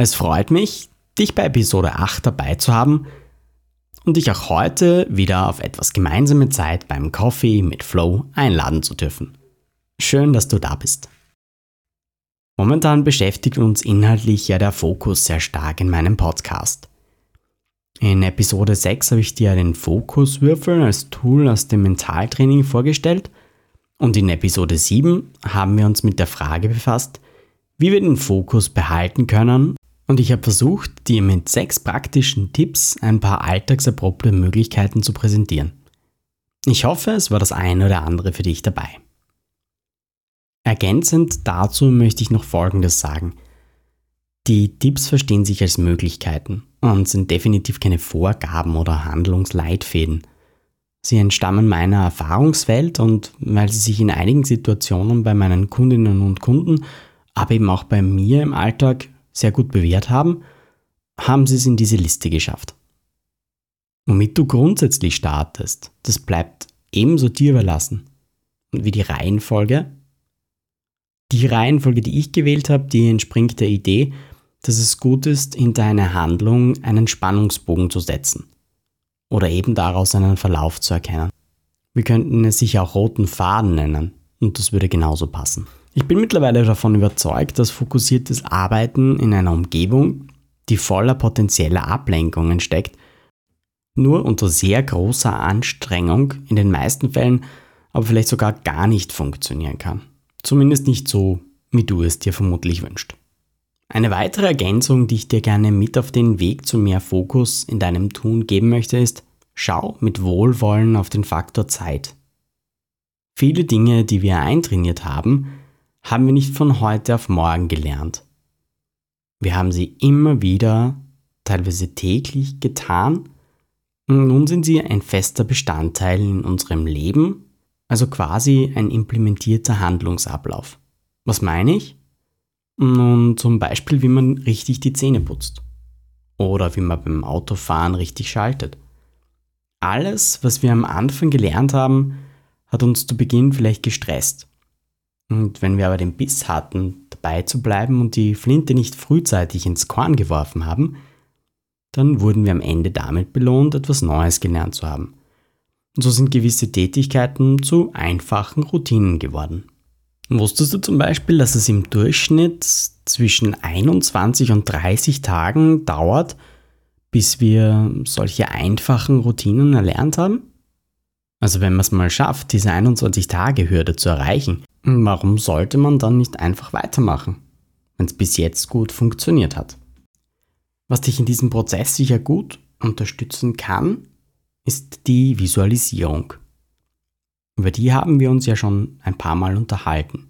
Es freut mich, dich bei Episode 8 dabei zu haben und dich auch heute wieder auf etwas gemeinsame Zeit beim Coffee mit Flow einladen zu dürfen. Schön, dass du da bist. Momentan beschäftigt uns inhaltlich ja der Fokus sehr stark in meinem Podcast. In Episode 6 habe ich dir den Fokuswürfel als Tool aus dem Mentaltraining vorgestellt und in Episode 7 haben wir uns mit der Frage befasst, wie wir den Fokus behalten können und ich habe versucht, dir mit sechs praktischen Tipps ein paar alltagserprobte Möglichkeiten zu präsentieren. Ich hoffe, es war das eine oder andere für dich dabei. Ergänzend dazu möchte ich noch Folgendes sagen. Die Tipps verstehen sich als Möglichkeiten und sind definitiv keine Vorgaben oder Handlungsleitfäden. Sie entstammen meiner Erfahrungswelt und weil sie sich in einigen Situationen bei meinen Kundinnen und Kunden, aber eben auch bei mir im Alltag sehr gut bewährt haben, haben sie es in diese Liste geschafft. Womit du grundsätzlich startest, das bleibt ebenso dir überlassen. Und wie die Reihenfolge? Die Reihenfolge, die ich gewählt habe, die entspringt der Idee, dass es gut ist, hinter eine Handlung einen Spannungsbogen zu setzen. Oder eben daraus einen Verlauf zu erkennen. Wir könnten es sicher auch roten Faden nennen, und das würde genauso passen. Ich bin mittlerweile davon überzeugt, dass fokussiertes Arbeiten in einer Umgebung, die voller potenzieller Ablenkungen steckt, nur unter sehr großer Anstrengung in den meisten Fällen aber vielleicht sogar gar nicht funktionieren kann. Zumindest nicht so, wie du es dir vermutlich wünschst. Eine weitere Ergänzung, die ich dir gerne mit auf den Weg zu mehr Fokus in deinem Tun geben möchte, ist, schau mit Wohlwollen auf den Faktor Zeit. Viele Dinge, die wir eintrainiert haben, haben wir nicht von heute auf morgen gelernt. Wir haben sie immer wieder, teilweise täglich getan und nun sind sie ein fester Bestandteil in unserem Leben, also quasi ein implementierter Handlungsablauf. Was meine ich? Nun zum Beispiel, wie man richtig die Zähne putzt oder wie man beim Autofahren richtig schaltet. Alles, was wir am Anfang gelernt haben, hat uns zu Beginn vielleicht gestresst und wenn wir aber den Biss hatten, dabei zu bleiben und die Flinte nicht frühzeitig ins Korn geworfen haben, dann wurden wir am Ende damit belohnt, etwas Neues gelernt zu haben. Und so sind gewisse Tätigkeiten zu einfachen Routinen geworden. Wusstest du zum Beispiel, dass es im Durchschnitt zwischen 21 und 30 Tagen dauert, bis wir solche einfachen Routinen erlernt haben? Also wenn man es mal schafft, diese 21-Tage-Hürde zu erreichen, Warum sollte man dann nicht einfach weitermachen, wenn es bis jetzt gut funktioniert hat? Was dich in diesem Prozess sicher gut unterstützen kann, ist die Visualisierung. Über die haben wir uns ja schon ein paar Mal unterhalten.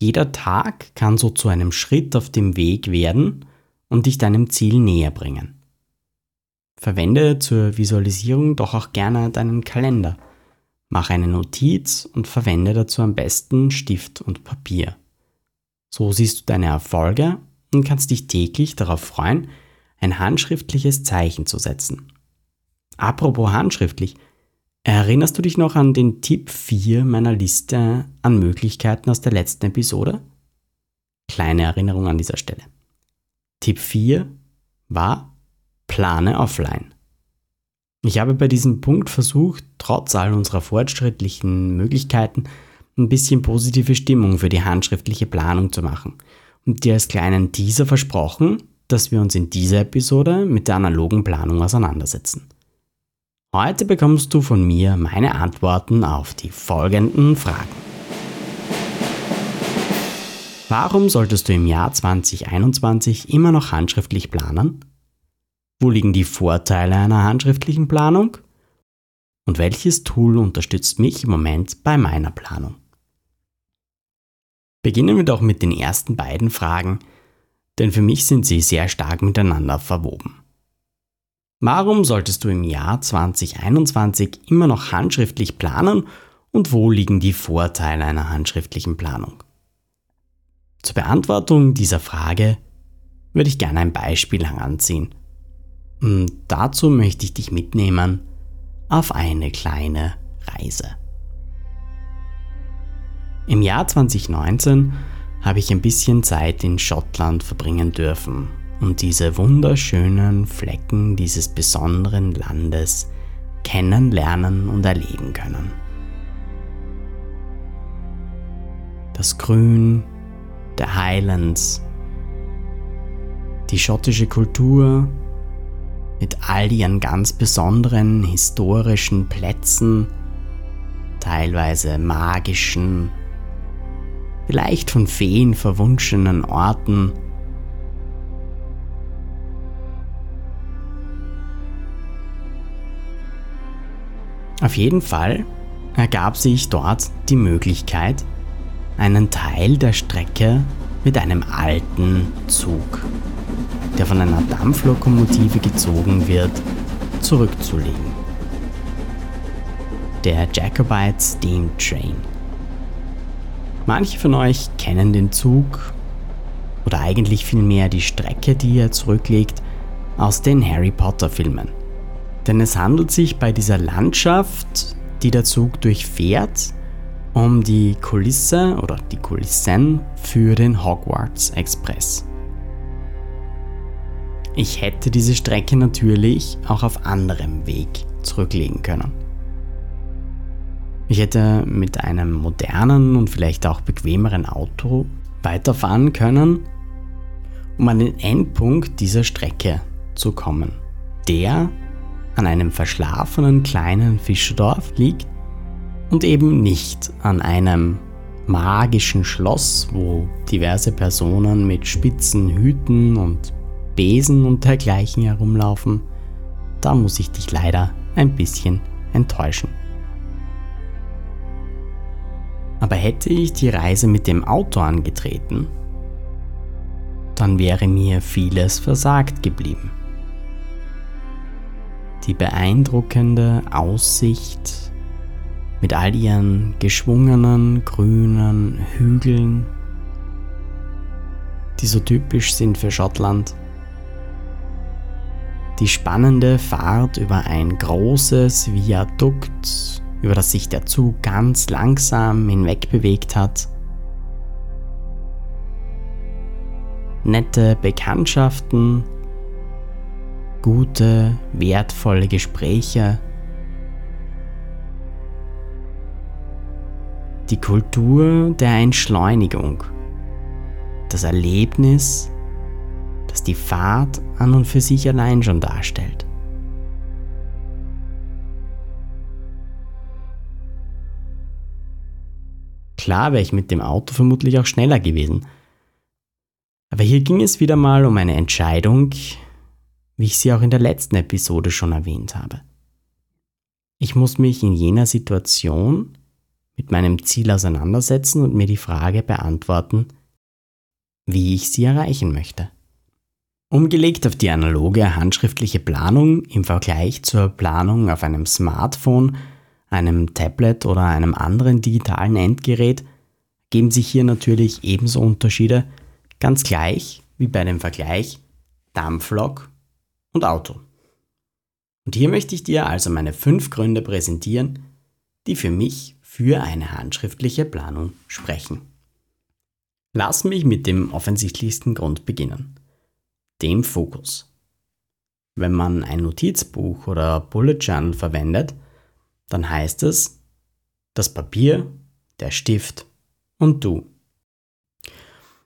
Jeder Tag kann so zu einem Schritt auf dem Weg werden und dich deinem Ziel näher bringen. Verwende zur Visualisierung doch auch gerne deinen Kalender – Mach eine Notiz und verwende dazu am besten Stift und Papier. So siehst du deine Erfolge und kannst dich täglich darauf freuen, ein handschriftliches Zeichen zu setzen. Apropos handschriftlich, erinnerst du dich noch an den Tipp 4 meiner Liste an Möglichkeiten aus der letzten Episode? Kleine Erinnerung an dieser Stelle. Tipp 4 war Plane offline. Ich habe bei diesem Punkt versucht, trotz all unserer fortschrittlichen Möglichkeiten, ein bisschen positive Stimmung für die handschriftliche Planung zu machen und dir als kleinen Teaser versprochen, dass wir uns in dieser Episode mit der analogen Planung auseinandersetzen. Heute bekommst du von mir meine Antworten auf die folgenden Fragen. Warum solltest du im Jahr 2021 immer noch handschriftlich planen? Wo liegen die Vorteile einer handschriftlichen Planung? Und welches Tool unterstützt mich im Moment bei meiner Planung? Beginnen wir doch mit den ersten beiden Fragen. denn für mich sind sie sehr stark miteinander verwoben. Warum solltest du im Jahr 2021 immer noch handschriftlich planen und wo liegen die Vorteile einer handschriftlichen Planung? Zur Beantwortung dieser Frage würde ich gerne ein Beispiel heranziehen. Und dazu möchte ich dich mitnehmen auf eine kleine Reise. Im Jahr 2019 habe ich ein bisschen Zeit in Schottland verbringen dürfen und diese wunderschönen Flecken dieses besonderen Landes kennenlernen und erleben können. Das Grün der Highlands, die schottische Kultur mit all ihren ganz besonderen historischen Plätzen, teilweise magischen, vielleicht von Feen verwunschenen Orten, Auf jeden Fall ergab sich dort die Möglichkeit, einen Teil der Strecke mit einem alten Zug, der von einer Dampflokomotive gezogen wird, zurückzulegen. Der Jacobite Steam Train. Manche von euch kennen den Zug oder eigentlich vielmehr die Strecke, die er zurücklegt, aus den Harry Potter Filmen. Denn es handelt sich bei dieser Landschaft, die der Zug durchfährt, um die Kulisse oder die Kulissen für den Hogwarts Express. Ich hätte diese Strecke natürlich auch auf anderem Weg zurücklegen können. Ich hätte mit einem modernen und vielleicht auch bequemeren Auto weiterfahren können, um an den Endpunkt dieser Strecke zu kommen, der an einem verschlafenen kleinen Fischerdorf liegt und eben nicht an einem magischen Schloss, wo diverse Personen mit spitzen Hüten und Besen und dergleichen herumlaufen, da muss ich dich leider ein bisschen enttäuschen. Aber hätte ich die Reise mit dem Auto angetreten, dann wäre mir vieles versagt geblieben die beeindruckende Aussicht mit all ihren geschwungenen grünen Hügeln, die so typisch sind für Schottland. Die spannende Fahrt über ein großes Viadukt, über das sich der Zug ganz langsam hinweg bewegt hat. Nette Bekanntschaften gute, wertvolle Gespräche. Die Kultur der Entschleunigung. Das Erlebnis, das die Fahrt an und für sich allein schon darstellt. Klar wäre ich mit dem Auto vermutlich auch schneller gewesen. Aber hier ging es wieder mal um eine Entscheidung, wie ich sie auch in der letzten Episode schon erwähnt habe. Ich muss mich in jener Situation mit meinem Ziel auseinandersetzen und mir die Frage beantworten, wie ich sie erreichen möchte. Umgelegt auf die analoge handschriftliche Planung im Vergleich zur Planung auf einem Smartphone, einem Tablet oder einem anderen digitalen Endgerät geben sich hier natürlich ebenso Unterschiede, ganz gleich wie bei dem Vergleich Dampflok und Auto. Und hier möchte ich dir also meine fünf Gründe präsentieren, die für mich für eine handschriftliche Planung sprechen. Lass mich mit dem offensichtlichsten Grund beginnen, dem Fokus. Wenn man ein Notizbuch oder Bullet Journal verwendet, dann heißt es das Papier, der Stift und du.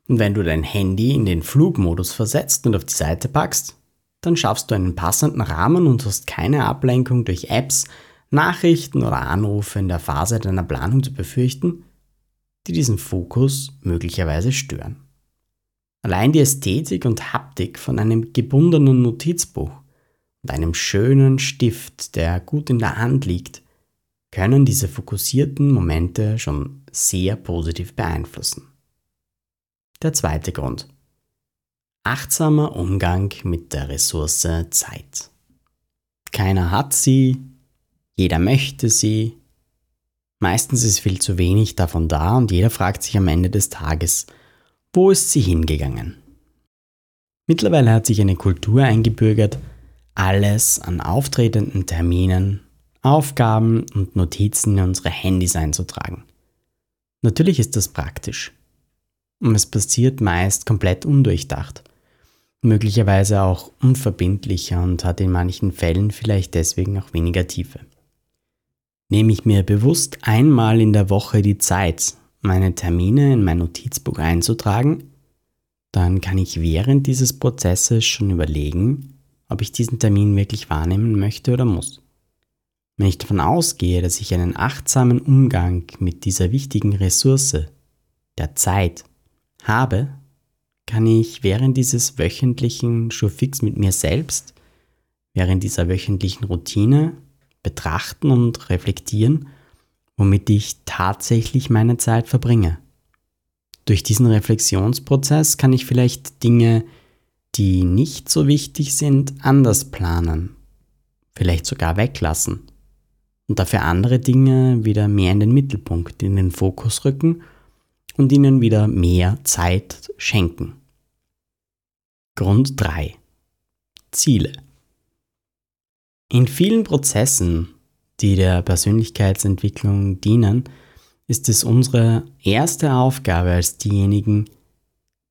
Und wenn du dein Handy in den Flugmodus versetzt und auf die Seite packst, dann schaffst du einen passenden Rahmen und hast keine Ablenkung durch Apps, Nachrichten oder Anrufe in der Phase deiner Planung zu befürchten, die diesen Fokus möglicherweise stören. Allein die Ästhetik und Haptik von einem gebundenen Notizbuch und einem schönen Stift, der gut in der Hand liegt, können diese fokussierten Momente schon sehr positiv beeinflussen. Der zweite Grund. Achtsamer Umgang mit der Ressource Zeit. Keiner hat sie, jeder möchte sie. Meistens ist viel zu wenig davon da und jeder fragt sich am Ende des Tages, wo ist sie hingegangen? Mittlerweile hat sich eine Kultur eingebürgert, alles an auftretenden Terminen, Aufgaben und Notizen in unsere Handys einzutragen. Natürlich ist das praktisch. Und es passiert meist komplett undurchdacht möglicherweise auch unverbindlicher und hat in manchen Fällen vielleicht deswegen auch weniger Tiefe. Nehme ich mir bewusst einmal in der Woche die Zeit, meine Termine in mein Notizbuch einzutragen, dann kann ich während dieses Prozesses schon überlegen, ob ich diesen Termin wirklich wahrnehmen möchte oder muss. Wenn ich davon ausgehe, dass ich einen achtsamen Umgang mit dieser wichtigen Ressource, der Zeit, habe, kann ich während dieses wöchentlichen Showfix mit mir selbst, während dieser wöchentlichen Routine betrachten und reflektieren, womit ich tatsächlich meine Zeit verbringe. Durch diesen Reflexionsprozess kann ich vielleicht Dinge, die nicht so wichtig sind, anders planen, vielleicht sogar weglassen und dafür andere Dinge wieder mehr in den Mittelpunkt, in den Fokus rücken und ihnen wieder mehr Zeit schenken. Grund 3. Ziele. In vielen Prozessen, die der Persönlichkeitsentwicklung dienen, ist es unsere erste Aufgabe als diejenigen,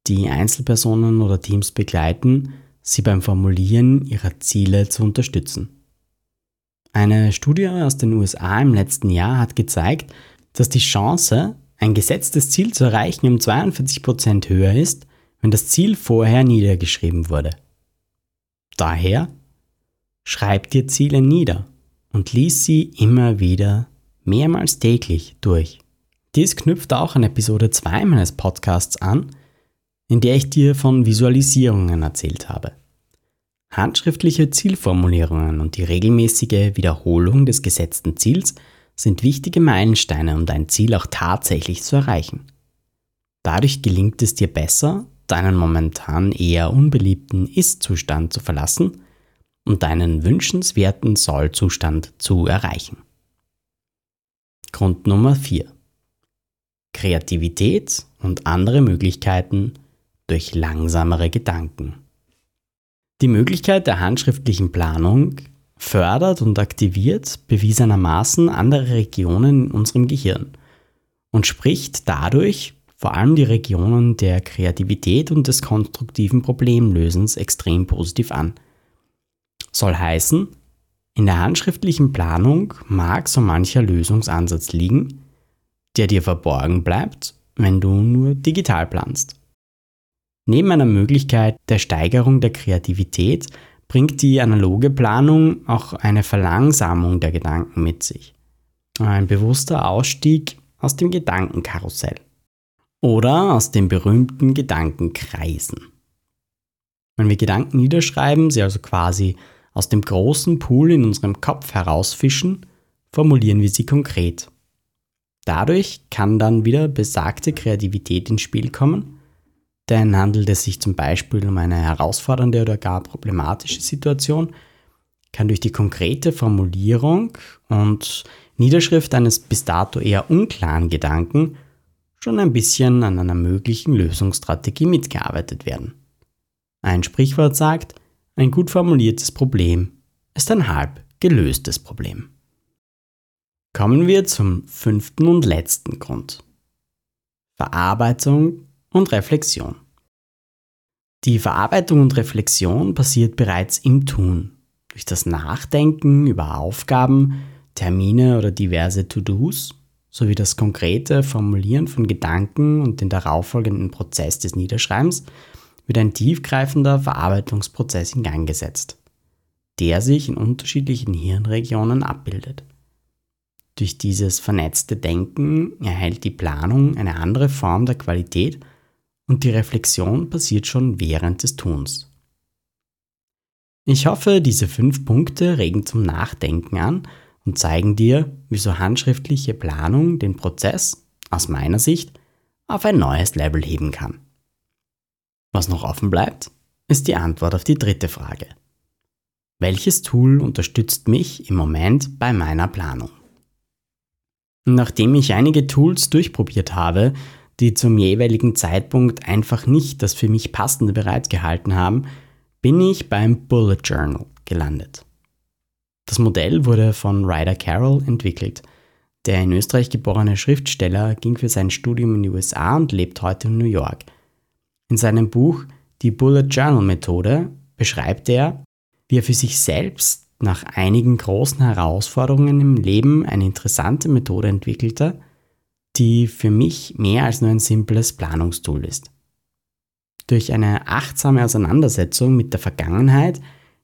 die Einzelpersonen oder Teams begleiten, sie beim Formulieren ihrer Ziele zu unterstützen. Eine Studie aus den USA im letzten Jahr hat gezeigt, dass die Chance, ein gesetztes Ziel zu erreichen, um 42% höher ist, wenn das Ziel vorher niedergeschrieben wurde. Daher schreib dir Ziele nieder und lies sie immer wieder mehrmals täglich durch. Dies knüpft auch an Episode 2 meines Podcasts an, in der ich dir von Visualisierungen erzählt habe. Handschriftliche Zielformulierungen und die regelmäßige Wiederholung des gesetzten Ziels sind wichtige Meilensteine, um dein Ziel auch tatsächlich zu erreichen. Dadurch gelingt es dir besser, deinen momentan eher unbeliebten Ist-Zustand zu verlassen und deinen wünschenswerten Soll-Zustand zu erreichen. Grund Nummer 4. Kreativität und andere Möglichkeiten durch langsamere Gedanken. Die Möglichkeit der handschriftlichen Planung fördert und aktiviert bewiesenermaßen andere Regionen in unserem Gehirn und spricht dadurch vor allem die Regionen der Kreativität und des konstruktiven Problemlösens extrem positiv an. Soll heißen, in der handschriftlichen Planung mag so mancher Lösungsansatz liegen, der dir verborgen bleibt, wenn du nur digital planst. Neben einer Möglichkeit der Steigerung der Kreativität bringt die analoge Planung auch eine Verlangsamung der Gedanken mit sich. Ein bewusster Ausstieg aus dem Gedankenkarussell oder aus den berühmten Gedankenkreisen. Wenn wir Gedanken niederschreiben, sie also quasi aus dem großen Pool in unserem Kopf herausfischen, formulieren wir sie konkret. Dadurch kann dann wieder besagte Kreativität ins Spiel kommen, denn handelt es sich zum Beispiel um eine herausfordernde oder gar problematische Situation, kann durch die konkrete Formulierung und Niederschrift eines bis dato eher unklaren Gedanken schon ein bisschen an einer möglichen Lösungsstrategie mitgearbeitet werden. Ein Sprichwort sagt, ein gut formuliertes Problem ist ein halb gelöstes Problem. Kommen wir zum fünften und letzten Grund. Verarbeitung und Reflexion. Die Verarbeitung und Reflexion passiert bereits im Tun, durch das Nachdenken über Aufgaben, Termine oder diverse To-Dos sowie das konkrete Formulieren von Gedanken und den darauffolgenden Prozess des Niederschreibens wird ein tiefgreifender Verarbeitungsprozess in Gang gesetzt, der sich in unterschiedlichen Hirnregionen abbildet. Durch dieses vernetzte Denken erhält die Planung eine andere Form der Qualität und die Reflexion passiert schon während des Tuns. Ich hoffe, diese fünf Punkte regen zum Nachdenken an und zeigen dir, wieso handschriftliche Planung den Prozess, aus meiner Sicht, auf ein neues Level heben kann. Was noch offen bleibt, ist die Antwort auf die dritte Frage. Welches Tool unterstützt mich im Moment bei meiner Planung? Nachdem ich einige Tools durchprobiert habe, die zum jeweiligen Zeitpunkt einfach nicht das für mich passende bereitgehalten haben, bin ich beim Bullet Journal gelandet. Das Modell wurde von Ryder Carroll entwickelt. Der in Österreich geborene Schriftsteller ging für sein Studium in die USA und lebt heute in New York. In seinem Buch Die Bullet Journal Methode beschreibt er, wie er für sich selbst nach einigen großen Herausforderungen im Leben eine interessante Methode entwickelte, die für mich mehr als nur ein simples Planungstool ist. Durch eine achtsame Auseinandersetzung mit der Vergangenheit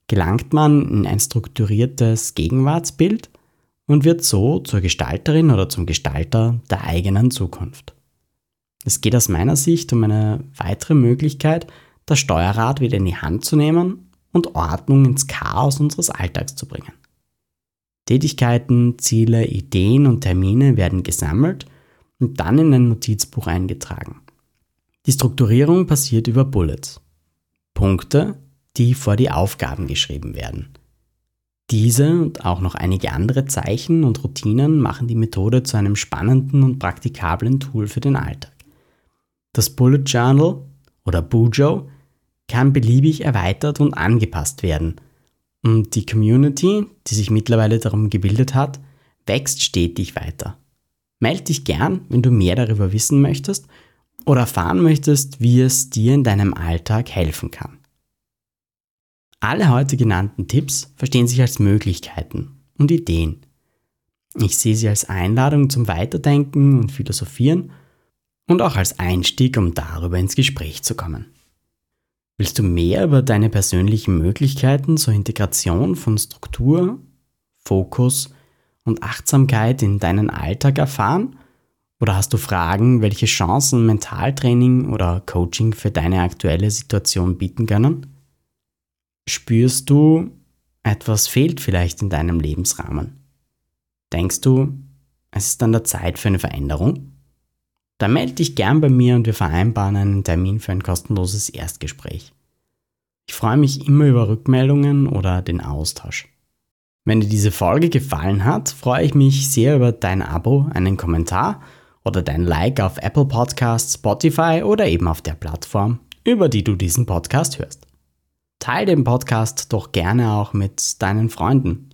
gelangt man in ein strukturiertes Gegenwartsbild und wird so zur Gestalterin oder zum Gestalter der eigenen Zukunft. Es geht aus meiner Sicht um eine weitere Möglichkeit, das Steuerrad wieder in die Hand zu nehmen und Ordnung ins Chaos unseres Alltags zu bringen. Tätigkeiten, Ziele, Ideen und Termine werden gesammelt und dann in ein Notizbuch eingetragen. Die Strukturierung passiert über Bullets. Punkte, die vor die Aufgaben geschrieben werden. Diese und auch noch einige andere Zeichen und Routinen machen die Methode zu einem spannenden und praktikablen Tool für den Alltag. Das Bullet Journal oder Bujo kann beliebig erweitert und angepasst werden. Und die Community, die sich mittlerweile darum gebildet hat, wächst stetig weiter. Meld dich gern, wenn du mehr darüber wissen möchtest oder erfahren möchtest, wie es dir in deinem Alltag helfen kann. Alle heute genannten Tipps verstehen sich als Möglichkeiten und Ideen. Ich sehe sie als Einladung zum Weiterdenken und Philosophieren und auch als Einstieg, um darüber ins Gespräch zu kommen. Willst du mehr über deine persönlichen Möglichkeiten zur Integration von Struktur, Fokus und Achtsamkeit in deinen Alltag erfahren? Oder hast du Fragen, welche Chancen Mentaltraining oder Coaching für deine aktuelle Situation bieten können? Spürst du, etwas fehlt vielleicht in deinem Lebensrahmen? Denkst du, es ist an der Zeit für eine Veränderung? Dann melde dich gern bei mir und wir vereinbaren einen Termin für ein kostenloses Erstgespräch. Ich freue mich immer über Rückmeldungen oder den Austausch. Wenn dir diese Folge gefallen hat, freue ich mich sehr über dein Abo, einen Kommentar oder dein Like auf Apple Podcasts, Spotify oder eben auf der Plattform, über die du diesen Podcast hörst. Teil den Podcast doch gerne auch mit deinen Freunden.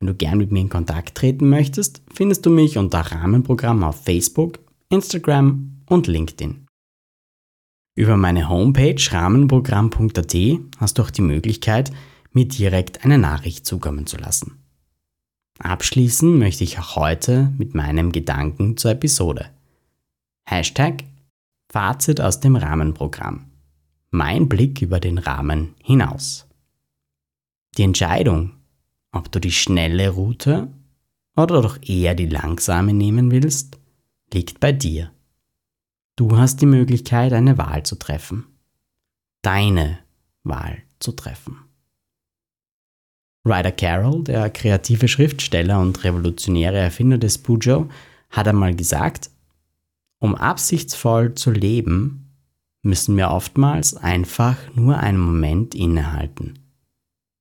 Wenn du gern mit mir in Kontakt treten möchtest, findest du mich unter Rahmenprogramm auf Facebook, Instagram und LinkedIn. Über meine Homepage rahmenprogramm.at hast du auch die Möglichkeit, mir direkt eine Nachricht zukommen zu lassen. Abschließen möchte ich auch heute mit meinem Gedanken zur Episode. Hashtag Fazit aus dem Rahmenprogramm mein Blick über den Rahmen hinaus. Die Entscheidung, ob du die schnelle Route oder doch eher die langsame nehmen willst, liegt bei dir. Du hast die Möglichkeit, eine Wahl zu treffen. Deine Wahl zu treffen. Ryder Carroll, der kreative Schriftsteller und revolutionäre Erfinder des Bujo, hat einmal gesagt, um absichtsvoll zu leben, müssen wir oftmals einfach nur einen Moment innehalten,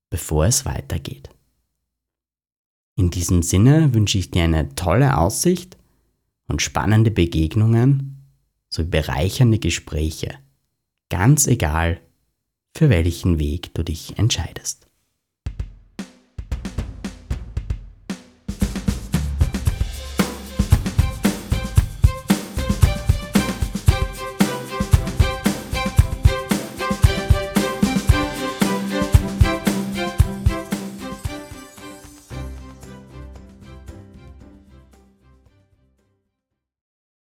bevor es weitergeht. In diesem Sinne wünsche ich dir eine tolle Aussicht und spannende Begegnungen sowie bereichernde Gespräche, ganz egal, für welchen Weg du dich entscheidest.